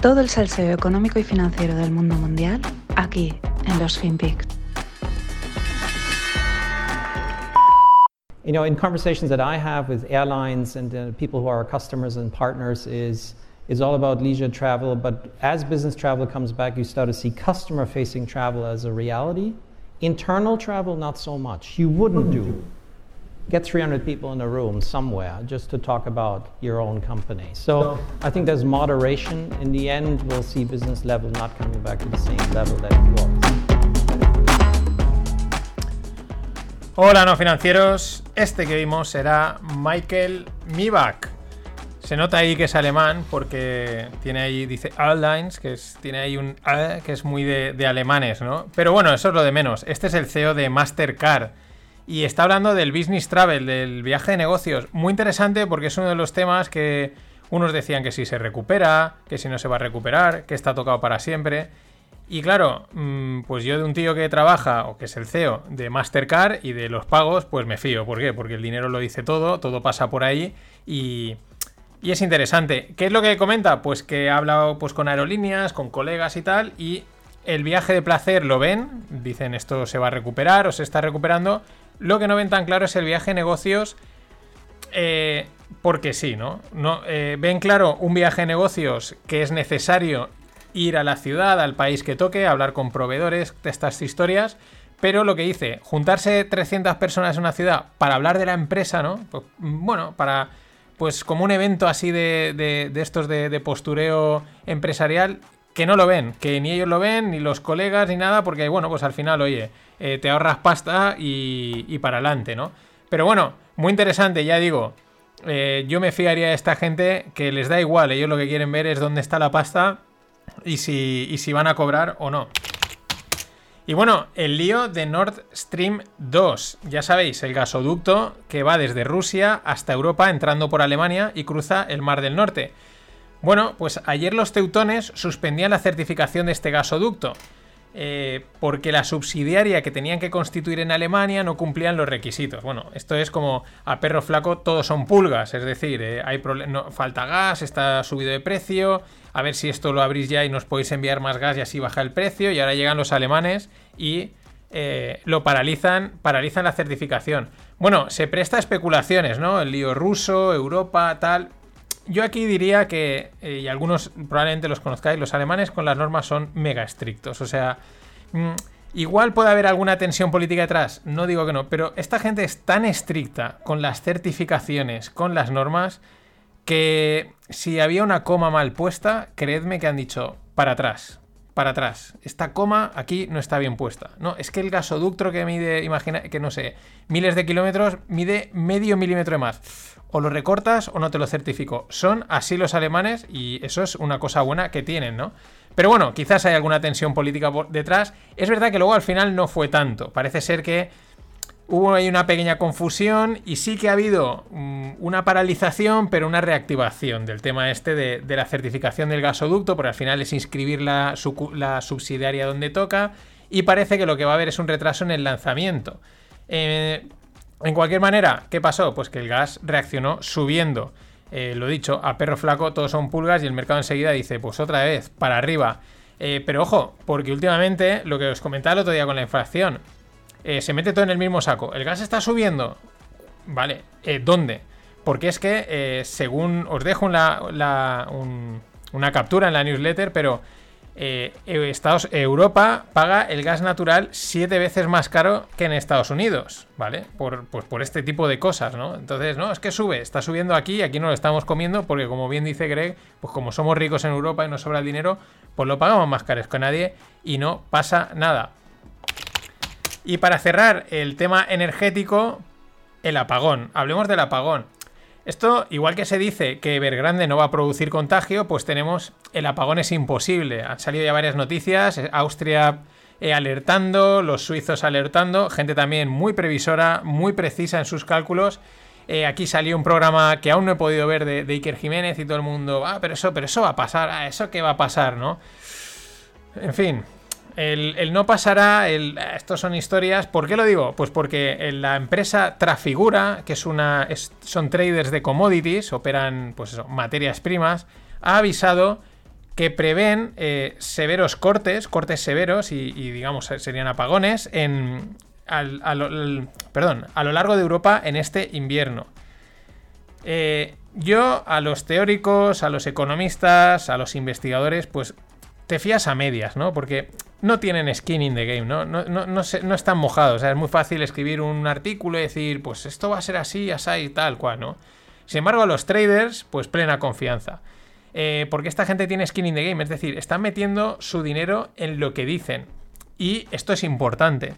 Todo el salseo económico y financiero del mundo mundial aquí en los FinPix. You know, in conversations that I have with airlines and uh, people who are customers and partners is is all about leisure travel, but as business travel comes back, you start to see customer facing travel as a reality. Internal travel, not so much. You wouldn't do get 300 people in a room somewhere just to talk about your own company. So I think there's moderation. In the end, we'll see business level not coming back to the same level that it was. Hola no financieros, este que vimos será Michael Mibach. Se nota ahí que es alemán porque tiene ahí, dice Airlines, que es, tiene ahí un que es muy de, de alemanes, ¿no? Pero bueno, eso es lo de menos. Este es el CEO de Mastercard y está hablando del business travel, del viaje de negocios. Muy interesante porque es uno de los temas que unos decían que si se recupera, que si no se va a recuperar, que está tocado para siempre. Y claro, mm, pues yo de un tío que trabaja, o que es el CEO de Mastercard y de los pagos, pues me fío. ¿Por qué? Porque el dinero lo dice todo, todo pasa por ahí y, y es interesante. ¿Qué es lo que comenta? Pues que ha hablado pues, con aerolíneas, con colegas y tal, y el viaje de placer lo ven, dicen esto se va a recuperar o se está recuperando, lo que no ven tan claro es el viaje de negocios. Eh, porque sí, ¿no? no eh, ven claro un viaje de negocios que es necesario ir a la ciudad, al país que toque, hablar con proveedores de estas historias. Pero lo que dice, juntarse 300 personas en una ciudad para hablar de la empresa, ¿no? Pues, bueno, para. Pues como un evento así de, estos de, postureo empresarial, que no lo ven, que ni ellos lo ven, ni los colegas, ni nada, porque bueno, pues al final, oye, eh, te ahorras pasta y, para adelante, ¿no? Pero bueno, muy interesante, ya digo, eh, yo me fiaría a esta gente que les da igual, ellos lo que quieren ver es dónde está la pasta y si, y si van a cobrar o no. Y bueno, el lío de Nord Stream 2. Ya sabéis, el gasoducto que va desde Rusia hasta Europa entrando por Alemania y cruza el Mar del Norte. Bueno, pues ayer los teutones suspendían la certificación de este gasoducto. Eh, porque la subsidiaria que tenían que constituir en Alemania no cumplían los requisitos. Bueno, esto es como a perro flaco todos son pulgas, es decir, eh, hay falta gas, está subido de precio, a ver si esto lo abrís ya y nos podéis enviar más gas y así baja el precio, y ahora llegan los alemanes y eh, lo paralizan, paralizan la certificación. Bueno, se presta a especulaciones, ¿no? El lío ruso, Europa, tal. Yo aquí diría que, eh, y algunos probablemente los conozcáis, los alemanes con las normas son mega estrictos. O sea, mm, igual puede haber alguna tensión política detrás, no digo que no, pero esta gente es tan estricta con las certificaciones, con las normas, que si había una coma mal puesta, creedme que han dicho para atrás, para atrás. Esta coma aquí no está bien puesta. No, es que el gasoducto que mide, imagina, que no sé, miles de kilómetros, mide medio milímetro de más o lo recortas o no te lo certifico. Son así los alemanes y eso es una cosa buena que tienen, ¿no? Pero bueno, quizás hay alguna tensión política detrás. Es verdad que luego al final no fue tanto. Parece ser que hubo ahí una pequeña confusión y sí que ha habido mm, una paralización, pero una reactivación del tema este de, la certificación del gasoducto, porque al final es inscribir la, subsidiaria donde toca y parece que lo que va a haber es un retraso en el lanzamiento. Eh, en cualquier manera, ¿qué pasó? Pues que el gas reaccionó subiendo. Eh, lo dicho, a perro flaco todos son pulgas y el mercado enseguida dice, pues otra vez, para arriba. Eh, pero ojo, porque últimamente, lo que os comentaba el otro día con la inflación, eh, se mete todo en el mismo saco. El gas está subiendo. Vale, ¿dónde? Porque es que, según os dejo una captura en la newsletter, pero eh, Estados, Europa paga el gas natural siete veces más caro que en Estados Unidos, ¿vale? Por, pues por este tipo de cosas, ¿no? Entonces, no, es que sube, está subiendo aquí, aquí no lo estamos comiendo, porque como bien dice Greg, pues como somos ricos en Europa y nos sobra el dinero, pues lo pagamos más caro que nadie y no pasa nada. Y para cerrar el tema energético, el apagón. Hablemos del apagón. Esto, igual que se dice que Evergrande no va a producir contagio, pues tenemos el apagón es imposible. Han salido ya varias noticias, eh, Austria eh, alertando, los suizos alertando, gente también muy previsora, muy precisa en sus cálculos. Eh, aquí salió un programa que aún no he podido ver de, Iker Jiménez y todo el mundo, ah, pero eso, pero eso va a pasar, ah, eso qué va a pasar, ¿no? En fin, el, no pasará, el, estos son historias. ¿Por qué lo digo? Pues porque la empresa Trafigura, que es una, son traders de commodities, operan pues materias primas, ha avisado que prevén eh, severos cortes, cortes severos y, digamos serían apagones en, a perdón, a lo largo de Europa en este invierno. Eh, yo a los teóricos, a los economistas, a los investigadores, pues te fías a medias, ¿no? Porque no tienen skin in the game, ¿no? No, no, están mojados. O sea, es muy fácil escribir un artículo y decir, pues esto va a ser así, así y tal cual, ¿no? Sin embargo, a los traders, pues plena confianza. Eh, porque esta gente tiene skin in the game, es decir, están metiendo su dinero en lo que dicen. Y esto es importante.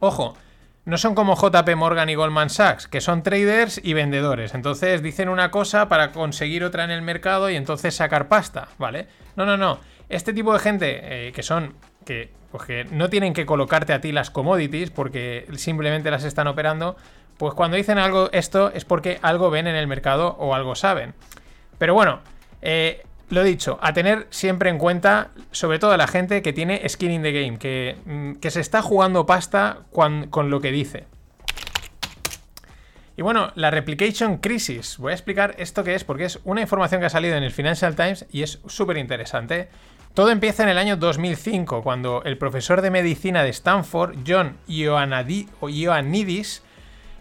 Ojo, no son como JP Morgan y Goldman Sachs, que son traders y vendedores. Entonces dicen una cosa para conseguir otra en el mercado y entonces sacar pasta, ¿vale? No, no, no. Este tipo de gente eh, que son que, pues que no tienen que colocarte a ti las commodities porque simplemente las están operando, pues cuando dicen algo esto es porque algo ven en el mercado o algo saben. Pero bueno, eh, lo dicho, a tener siempre en cuenta, sobre todo a la gente que tiene skin in the game, que, mm, que se está jugando pasta con lo que dice. Y bueno, la Replication Crisis. Voy a explicar esto que es porque es una información que ha salido en el Financial Times y es súper interesante. Todo empieza en el año 2005, cuando el profesor de medicina de Stanford, John Ioannidis,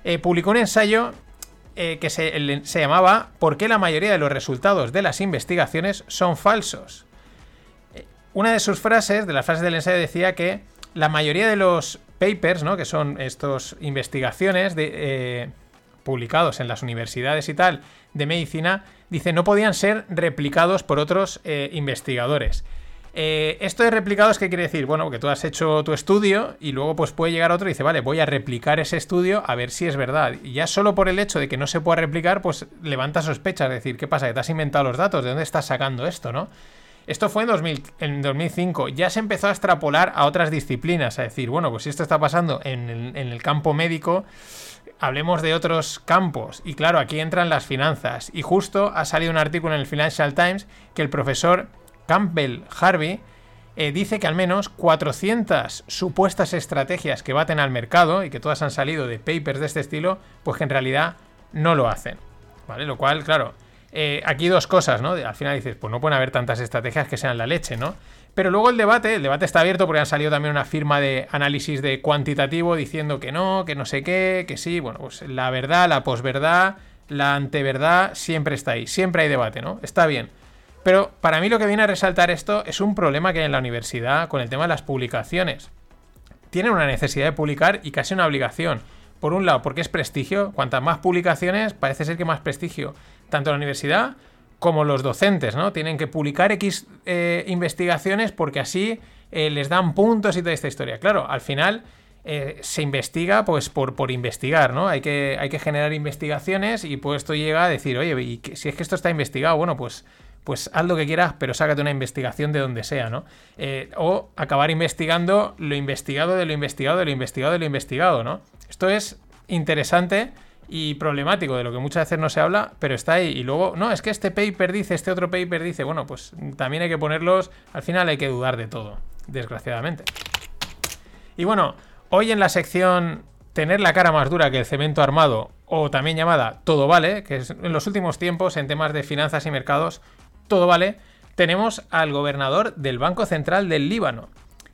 eh, publicó un ensayo eh, que se, llamaba ¿Por qué la mayoría de los resultados de las investigaciones son falsos? Eh, una de sus frases, de las frases del ensayo, decía que la mayoría de los papers, ¿no? que son estas investigaciones de, publicados en las universidades y tal de medicina, dice no podían ser replicados por otros investigadores. Eh, esto de replicados, ¿qué quiere decir? Bueno, que tú has hecho tu estudio y luego pues puede llegar otro y dice, vale, voy a replicar ese estudio a ver si es verdad. Y ya solo por el hecho de que no se pueda replicar, pues levanta sospechas, es decir, ¿qué pasa? Que te has inventado los datos, ¿de dónde estás sacando esto, no? Esto fue en, 2000, en 2005. Ya se empezó a extrapolar a otras disciplinas, a decir, bueno, pues si esto está pasando en el, en el campo médico, hablemos de otros campos. Y claro, aquí entran las finanzas. Y justo ha salido un artículo en el Financial Times que el profesor Campbell Harvey, eh, dice que al menos 400 supuestas estrategias que baten al mercado y que todas han salido de papers de este estilo, pues que en realidad no lo hacen. ¿Vale? Lo cual, claro, eh, aquí dos cosas, ¿no? Al final dices, pues no pueden haber tantas estrategias que sean la leche, ¿no? Pero luego el debate, el debate está abierto porque han salido también una firma de análisis de cuantitativo diciendo que no, que no sé qué, que sí. Bueno, pues la verdad, la posverdad, la anteverdad siempre está ahí, siempre hay debate, ¿no? Está bien. Pero para mí lo que viene a resaltar esto es un problema que hay en la universidad con el tema de las publicaciones. Tienen una necesidad de publicar y casi una obligación. Por un lado, porque es prestigio. Cuantas más publicaciones, parece ser que más prestigio. Tanto la universidad como los docentes, ¿no? Tienen que publicar X eh, investigaciones porque así eh, les dan puntos y toda esta historia. Claro, al final eh, se investiga pues por, por investigar, ¿no? Hay que, hay que generar investigaciones y pues esto llega a decir, oye, y si es que esto está investigado, bueno, pues pues haz lo que quieras, pero sácate una investigación de donde sea, ¿no? Eh, o acabar investigando lo investigado de lo investigado de lo investigado de lo investigado, ¿no? Esto es interesante y problemático, de lo que muchas veces no se habla, pero está ahí. Y luego, no, es que este paper dice, este otro paper dice, bueno, pues también hay que ponerlos, al final hay que dudar de todo, desgraciadamente. Y bueno, hoy en la sección tener la cara más dura que el cemento armado, o también llamada todo vale, que es en los últimos tiempos en temas de finanzas y mercados todo vale, tenemos al gobernador del Banco Central del Líbano,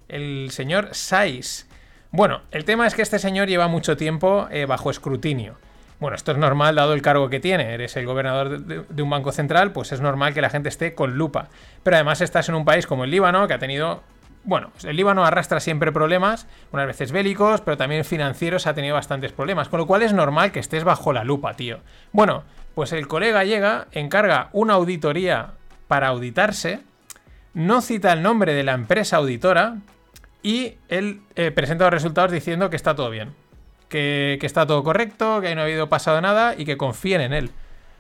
el señor Saiz. Bueno, el tema es que este señor lleva mucho tiempo eh, bajo escrutinio. Bueno, esto es normal dado el cargo que tiene. Eres el gobernador de, un banco central, pues es normal que la gente esté con lupa. Pero además estás en un país como el Líbano, que ha tenido... Bueno, el Líbano arrastra siempre problemas, unas veces bélicos, pero también financieros ha tenido bastantes problemas. Con lo cual es normal que estés bajo la lupa, tío. Bueno, pues el colega llega, encarga una auditoría para auditarse, no cita el nombre de la empresa auditora y él eh, presenta los resultados diciendo que está todo bien, que, está todo correcto, que no ha habido pasado nada y que confíen en él.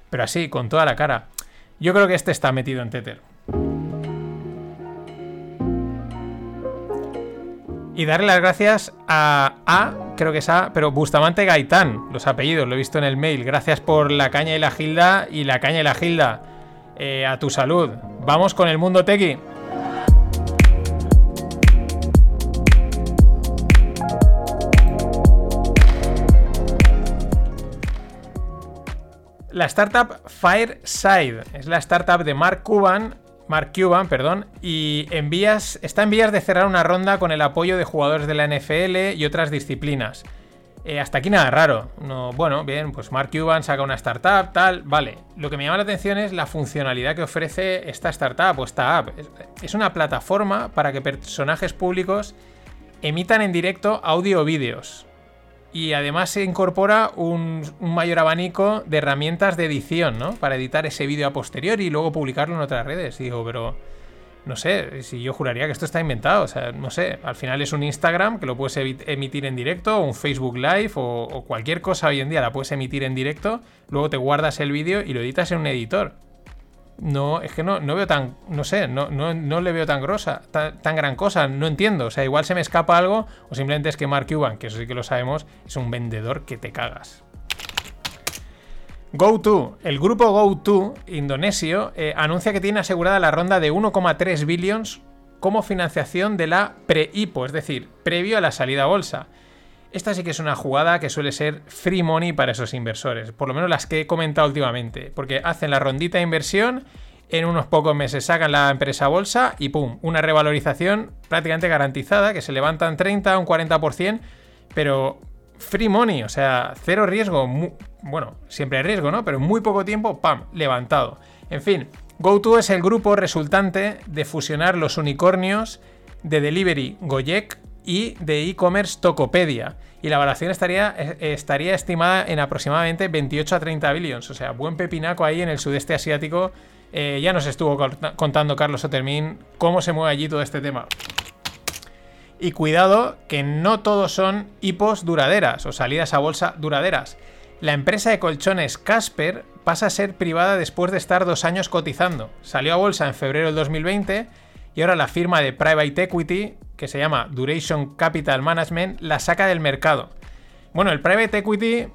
Pero así, con toda la cara. Yo creo que este está metido en Tether. Y darle las gracias a A, creo que es A, pero Bustamante Gaitán, los apellidos, lo he visto en el mail. Gracias por la caña y la gilda y la caña y la gilda. Eh, a tu salud. Vamos con el mundo tequi. La startup Fireside es la startup de Mark Cuban. Mark Cuban, perdón, y está en vías de cerrar una ronda con el apoyo de jugadores de la NFL y otras disciplinas. Eh, hasta aquí nada raro. No, bueno, bien, pues Mark Cuban saca una startup, tal, vale. Lo que me llama la atención es la funcionalidad que ofrece esta startup o esta app. Es, una plataforma para que personajes públicos emitan en directo audio o vídeos. Y además se incorpora un, un, mayor abanico de herramientas de edición, ¿no? Para editar ese vídeo a posteriori y luego publicarlo en otras redes. digo, pero no sé, si yo juraría que esto está inventado. O sea, no sé, al final es un Instagram que lo puedes emitir en directo, o un Facebook Live, o, cualquier cosa hoy en día la puedes emitir en directo, luego te guardas el vídeo y lo editas en un editor. No, es que no, no veo tan, no sé, no, no, le veo tan grosa, tan, tan, gran cosa, no entiendo. O sea, igual se me escapa algo, o simplemente es que Mark Cuban, que eso sí que lo sabemos, es un vendedor que te cagas. GoTo, el grupo GoTo indonesio eh, anuncia que tiene asegurada la ronda de 1,3 billions como financiación de la pre-IPO, es decir, previo a la salida a bolsa. Esta sí que es una jugada que suele ser free money para esos inversores, por lo menos las que he comentado últimamente, porque hacen la rondita de inversión, en unos pocos meses sacan la empresa a bolsa y ¡pum! Una revalorización prácticamente garantizada, que se levantan 30 o un 40%, pero free money, o sea, cero riesgo. bueno, siempre hay riesgo, ¿no? Pero en muy poco tiempo, ¡pam! Levantado. En fin, GoTo es el grupo resultante de fusionar los unicornios de Delivery Gojek y de e-commerce Tokopedia. Y la valoración estaría, eh, estaría estimada en aproximadamente 28 a 30 billions. O sea, buen pepinaco ahí en el sudeste asiático. Eh, ya nos estuvo contando Carlos Otermin cómo se mueve allí todo este tema. Y cuidado que no todos son hipos duraderas o salidas a bolsa duraderas. La empresa de colchones Casper pasa a ser privada después de estar dos años cotizando. Salió a bolsa en febrero del 2020 y ahora la firma de private equity, que se llama Duration Capital Management, la saca del mercado. Bueno, el private equity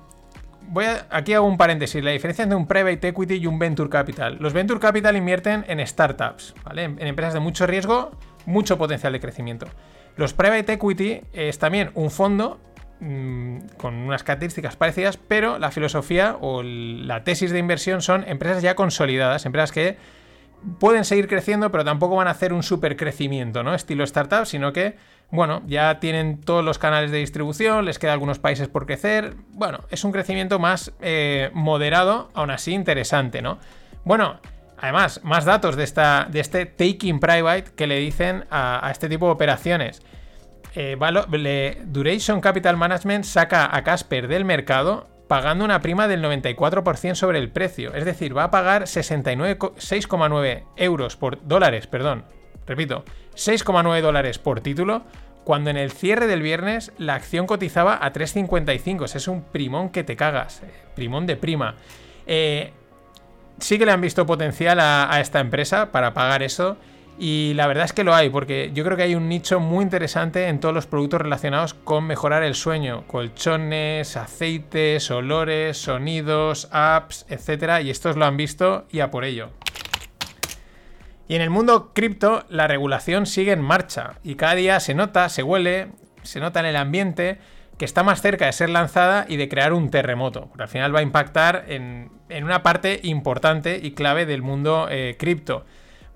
voy a, aquí hago un paréntesis, la diferencia entre un private equity y un venture capital. Los venture capital invierten en startups, ¿vale? En, empresas de mucho riesgo, mucho potencial de crecimiento. Los private equity es también un fondo mm, con unas características parecidas, pero la filosofía o la tesis de inversión son empresas ya consolidadas, empresas que pueden seguir creciendo, pero tampoco van a hacer un super crecimiento, ¿no? Estilo startup, sino que, bueno, ya tienen todos los canales de distribución, les queda algunos países por crecer. Bueno, es un crecimiento más eh, moderado, aún así interesante, ¿no? Bueno, Además, más datos de, esta, de este taking private que le dicen a, este tipo de operaciones. Eh, Duration Capital Management saca a Casper del mercado pagando una prima del 94% sobre el precio. Es decir, va a pagar 6,9 euros por dólares, perdón. Repito, 6,9 dólares por título, cuando en el cierre del viernes la acción cotizaba a 3,55. Es un primón que te cagas. Eh, primón de prima. Eh, sí que le han visto potencial a, esta empresa para pagar eso. Y la verdad es que lo hay, porque yo creo que hay un nicho muy interesante en todos los productos relacionados con mejorar el sueño. Colchones, aceites, olores, sonidos, apps, etc. Y estos lo han visto y a por ello. Y en el mundo cripto, la regulación sigue en marcha. Y cada día se nota, se huele, se nota en el ambiente que está más cerca de ser lanzada y de crear un terremoto. Porque al final va a impactar en, una parte importante y clave del mundo eh, cripto.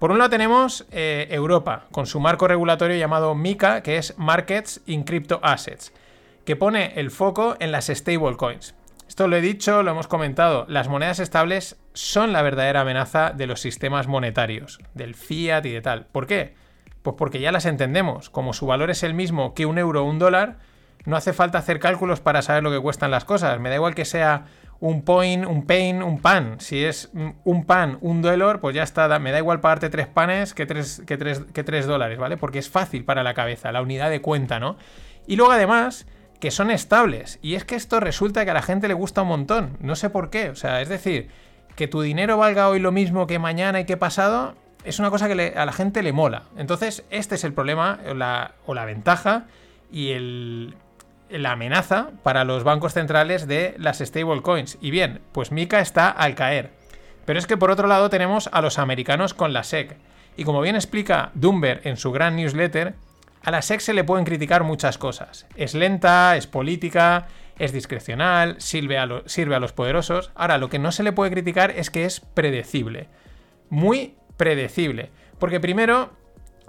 Por un lado tenemos eh, Europa, con su marco regulatorio llamado MICA, que es Markets in Crypto Assets, que pone el foco en las stablecoins. Esto lo he dicho, lo hemos comentado, las monedas estables son la verdadera amenaza de los sistemas monetarios, del fiat y de tal. ¿Por qué? Pues porque ya las entendemos, como su valor es el mismo que un euro o un dólar, no hace falta hacer cálculos para saber lo que cuestan las cosas. Me da igual que sea un point, un pain, un pan. Si es un pan, un dólar, pues ya está. Me da igual pagarte tres panes que tres, que tres, que tres dólares, ¿vale? Porque es fácil para la cabeza, la unidad de cuenta, ¿no? Y luego además que son estables. Y es que esto resulta que a la gente le gusta un montón. No sé por qué. O sea, es decir, que tu dinero valga hoy lo mismo que mañana y que pasado, es una cosa que a la gente le mola. Entonces, este es el problema o la ventaja y el, la amenaza para los bancos centrales de las stablecoins. Y bien, pues Mika está al caer. Pero es que por otro lado tenemos a los americanos con la SEC. Y como bien explica Dumber en su gran newsletter, a la SEC se le pueden criticar muchas cosas. Es lenta, es política, es discrecional, sirve a, sirve a los poderosos. Ahora, lo que no se le puede criticar es que es predecible. Muy predecible. Porque primero,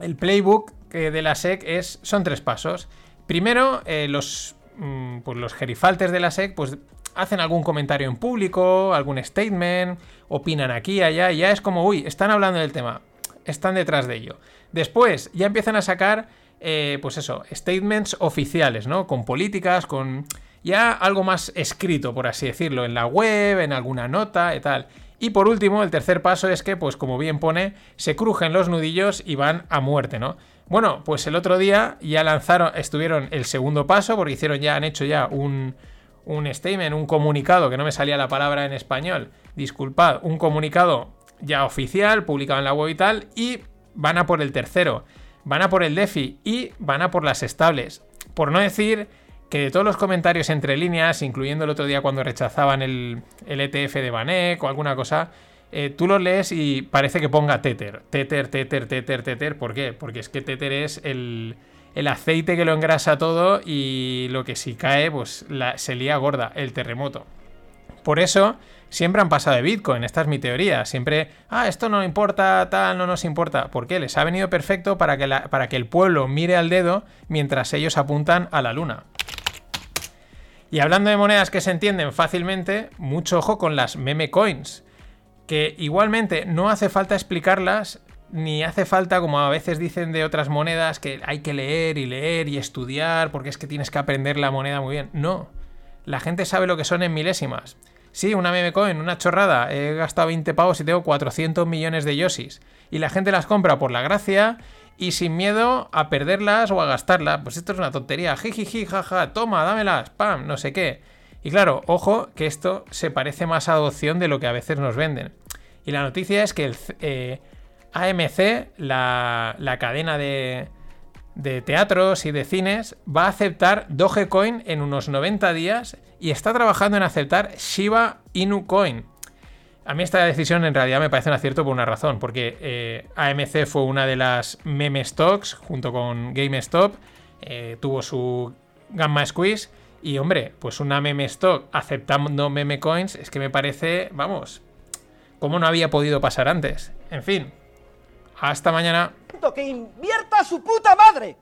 el playbook de la SEC es, son tres pasos. Primero, eh, los, mm, pues los gerifaltes de la SEC pues, hacen algún comentario en público, algún statement, opinan aquí, allá, y ya es como, uy, están hablando del tema, están detrás de ello. Después, ya empiezan a sacar, eh, pues eso, statements oficiales, ¿no? Con políticas, con ya algo más escrito, por así decirlo, en la web, en alguna nota y tal. Y por último, el tercer paso es que, pues como bien pone, se crujen los nudillos y van a muerte, ¿no? Bueno, pues el otro día ya lanzaron, estuvieron el segundo paso, porque hicieron ya, han hecho ya un, un statement, un comunicado, que no me salía la palabra en español, disculpad, un comunicado ya oficial, publicado en la web y tal, y van a por el tercero, van a por el DeFi y van a por las estables. Por no decir que de todos los comentarios entre líneas, incluyendo el otro día cuando rechazaban el, ETF de Banek o alguna cosa, eh, tú los lees y parece que ponga Tether. Tether, Tether, Tether, Tether. ¿Por qué? Porque es que Tether es el, aceite que lo engrasa todo y lo que si cae, pues se lía gorda, el terremoto. Por eso siempre han pasado de Bitcoin, esta es mi teoría. Siempre, ah, esto no importa, tal, no nos importa. ¿Por qué? Les ha venido perfecto para que, para que el pueblo mire al dedo mientras ellos apuntan a la luna. Y hablando de monedas que se entienden fácilmente, mucho ojo con las meme coins, que igualmente no hace falta explicarlas, ni hace falta, como a veces dicen de otras monedas, que hay que leer y leer y estudiar, porque es que tienes que aprender la moneda muy bien. No, la gente sabe lo que son en milésimas. Sí, una meme coin, una chorrada, he gastado 20 pavos y tengo 400 millones de yosis. Y la gente las compra por la gracia y sin miedo a perderlas o a gastarlas. Pues esto es una tontería. Jijiji, jaja, toma, dámelas, pam, no sé qué. Y claro, ojo que esto se parece más a adopción de lo que a veces nos venden. Y la noticia es que el eh, AMC, la, cadena de, de teatros y de cines, va a aceptar Dogecoin en unos 90 días y está trabajando en aceptar Shiba Inu Coin. A mí esta decisión en realidad me parece un acierto por una razón, porque eh, AMC fue una de las meme stocks junto con GameStop, eh, tuvo su gamma squeeze y hombre, pues una meme stock aceptando meme coins es que me parece, vamos, como no había podido pasar antes. En fin, hasta mañana. ¡Que invierta su puta madre!